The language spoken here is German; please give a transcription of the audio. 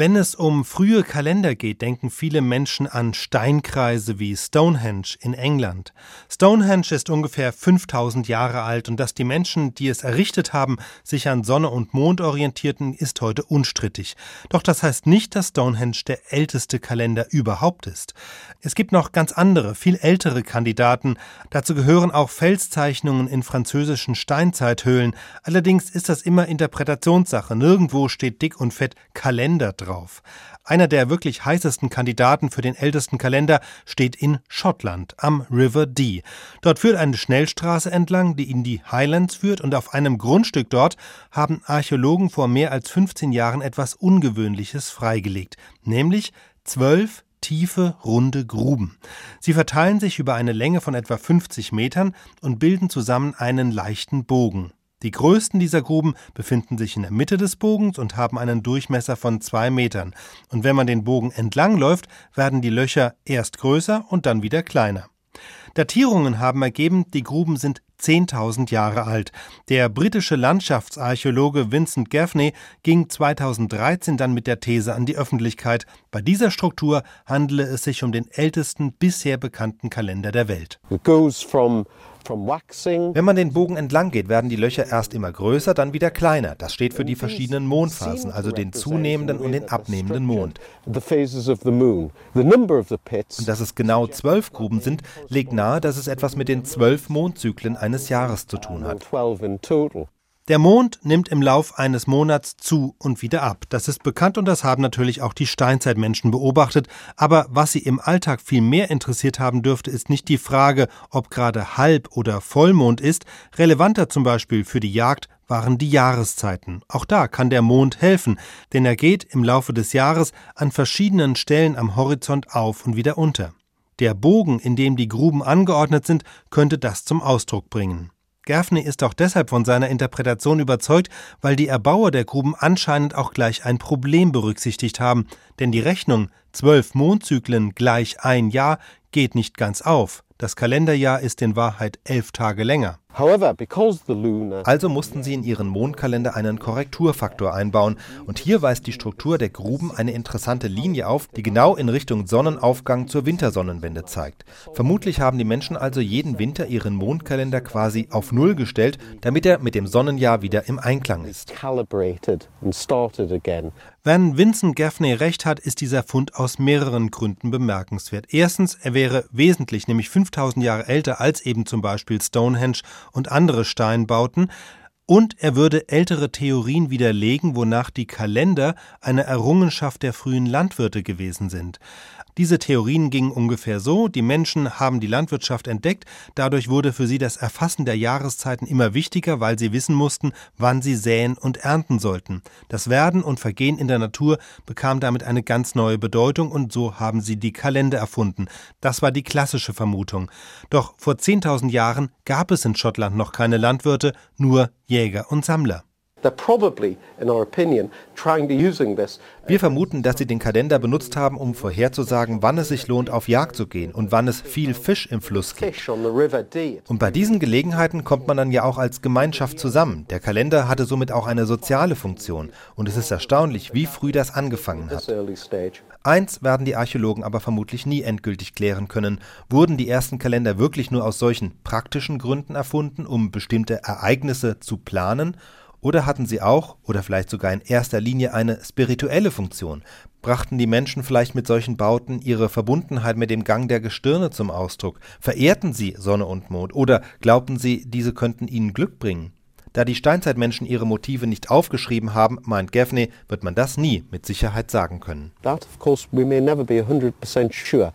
Wenn es um frühe Kalender geht, denken viele Menschen an Steinkreise wie Stonehenge in England. Stonehenge ist ungefähr 5000 Jahre alt und dass die Menschen, die es errichtet haben, sich an Sonne und Mond orientierten, ist heute unstrittig. Doch das heißt nicht, dass Stonehenge der älteste Kalender überhaupt ist. Es gibt noch ganz andere, viel ältere Kandidaten. Dazu gehören auch Felszeichnungen in französischen Steinzeithöhlen. Allerdings ist das immer Interpretationssache. Nirgendwo steht dick und fett Kalender drauf drauf. Einer der wirklich heißesten Kandidaten für den ältesten Kalender steht in Schottland am River Dee. Dort führt eine Schnellstraße entlang, die in die Highlands führt und auf einem Grundstück dort haben Archäologen vor mehr als 15 Jahren etwas Ungewöhnliches freigelegt, nämlich zwölf tiefe, runde Gruben. Sie verteilen sich über eine Länge von etwa 50 Metern und bilden zusammen einen leichten Bogen. Die größten dieser Gruben befinden sich in der Mitte des Bogens und haben einen Durchmesser von zwei Metern. Und wenn man den Bogen entlangläuft, werden die Löcher erst größer und dann wieder kleiner. Datierungen haben ergeben, die Gruben sind 10.000 Jahre alt. Der britische Landschaftsarchäologe Vincent Gaffney ging 2013 dann mit der These an die Öffentlichkeit, bei dieser Struktur handele es sich um den ältesten bisher bekannten Kalender der Welt. It goes from wenn man den Bogen entlang geht, werden die Löcher erst immer größer, dann wieder kleiner. Das steht für die verschiedenen Mondphasen, also den zunehmenden und den abnehmenden Mond. Und dass es genau zwölf Gruben sind, legt nahe, dass es etwas mit den zwölf Mondzyklen eines Jahres zu tun hat. Der Mond nimmt im Lauf eines Monats zu und wieder ab. Das ist bekannt und das haben natürlich auch die Steinzeitmenschen beobachtet. Aber was sie im Alltag viel mehr interessiert haben dürfte, ist nicht die Frage, ob gerade Halb- oder Vollmond ist. Relevanter zum Beispiel für die Jagd waren die Jahreszeiten. Auch da kann der Mond helfen, denn er geht im Laufe des Jahres an verschiedenen Stellen am Horizont auf und wieder unter. Der Bogen, in dem die Gruben angeordnet sind, könnte das zum Ausdruck bringen. Gaffney ist auch deshalb von seiner Interpretation überzeugt, weil die Erbauer der Gruben anscheinend auch gleich ein Problem berücksichtigt haben, denn die Rechnung zwölf Mondzyklen gleich ein Jahr geht nicht ganz auf. Das Kalenderjahr ist in Wahrheit elf Tage länger. Also mussten sie in ihren Mondkalender einen Korrekturfaktor einbauen. Und hier weist die Struktur der Gruben eine interessante Linie auf, die genau in Richtung Sonnenaufgang zur Wintersonnenwende zeigt. Vermutlich haben die Menschen also jeden Winter ihren Mondkalender quasi auf Null gestellt, damit er mit dem Sonnenjahr wieder im Einklang ist. Wenn Vincent Gaffney recht hat, ist dieser Fund aus mehreren Gründen bemerkenswert. Erstens, er wäre wesentlich, nämlich 5000 Jahre älter als eben zum Beispiel Stonehenge und andere Steinbauten, und er würde ältere Theorien widerlegen, wonach die Kalender eine Errungenschaft der frühen Landwirte gewesen sind. Diese Theorien gingen ungefähr so, die Menschen haben die Landwirtschaft entdeckt, dadurch wurde für sie das Erfassen der Jahreszeiten immer wichtiger, weil sie wissen mussten, wann sie säen und ernten sollten. Das Werden und Vergehen in der Natur bekam damit eine ganz neue Bedeutung und so haben sie die Kalender erfunden. Das war die klassische Vermutung. Doch vor 10.000 Jahren gab es in Schottland noch keine Landwirte, nur Jäger und Sammler. Wir vermuten, dass sie den Kalender benutzt haben, um vorherzusagen, wann es sich lohnt, auf Jagd zu gehen und wann es viel Fisch im Fluss gibt. Und bei diesen Gelegenheiten kommt man dann ja auch als Gemeinschaft zusammen. Der Kalender hatte somit auch eine soziale Funktion. Und es ist erstaunlich, wie früh das angefangen hat. Eins werden die Archäologen aber vermutlich nie endgültig klären können. Wurden die ersten Kalender wirklich nur aus solchen praktischen Gründen erfunden, um bestimmte Ereignisse zu planen? Oder hatten sie auch, oder vielleicht sogar in erster Linie eine spirituelle Funktion? Brachten die Menschen vielleicht mit solchen Bauten ihre Verbundenheit mit dem Gang der Gestirne zum Ausdruck? Verehrten sie Sonne und Mond? Oder glaubten sie, diese könnten ihnen Glück bringen? Da die Steinzeitmenschen ihre Motive nicht aufgeschrieben haben, meint Gaffney, wird man das nie mit Sicherheit sagen können. That of course we may never be 100% sure.